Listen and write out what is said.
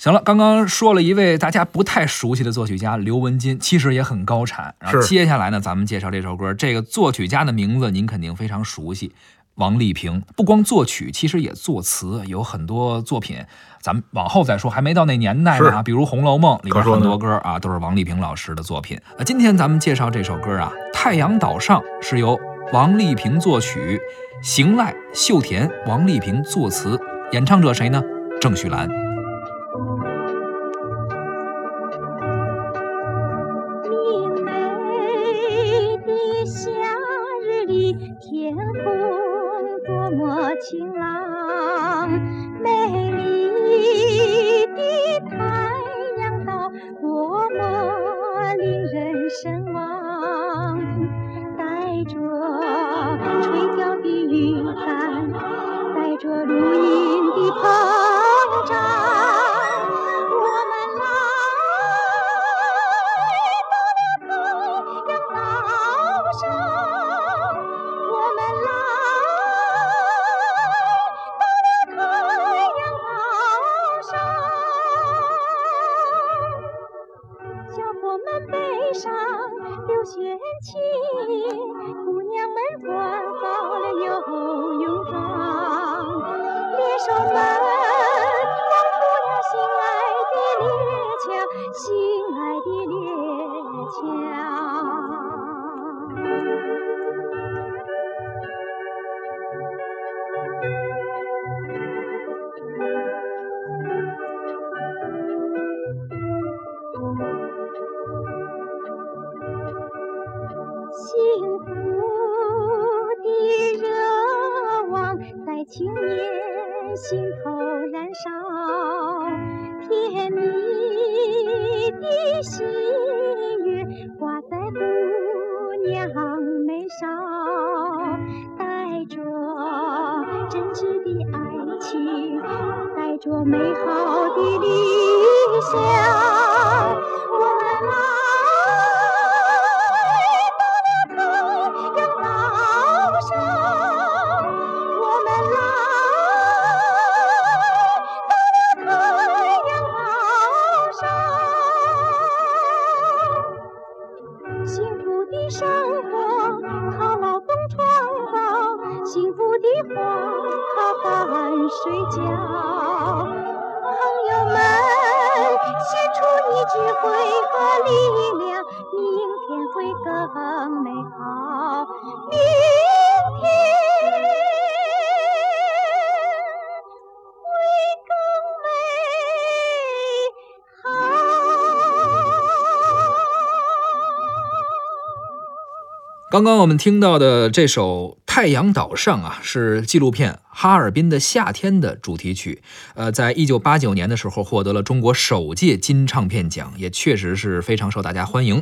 行了，刚刚说了一位大家不太熟悉的作曲家刘文金，其实也很高产。然后是接下来呢，咱们介绍这首歌，这个作曲家的名字您肯定非常熟悉，王丽萍。不光作曲，其实也作词，有很多作品。咱们往后再说，还没到那年代呢啊，比如《红楼梦》里边很多歌啊，都是王丽萍老师的作品。那今天咱们介绍这首歌啊，《太阳岛上》是由王丽萍作曲，邢赖、秀田、王丽萍作词，演唱者谁呢？郑绪岚。天空多么晴朗，美丽的太阳岛多么令人神往，带着垂钓的鱼竿，带着露营的亲，姑娘们穿好了游泳装，猎手们望出了心爱的猎枪，心爱的猎枪。心头燃烧，甜蜜的喜悦挂在姑娘眉梢，带着真挚的爱情，带着美好的理想，花靠汗水浇。朋友们，献出你智慧和力量，明天会更美好。明天会更美好。刚刚我们听到的这首《太阳岛上》啊，是纪录片《哈尔滨的夏天》的主题曲。呃，在一九八九年的时候获得了中国首届金唱片奖，也确实是非常受大家欢迎。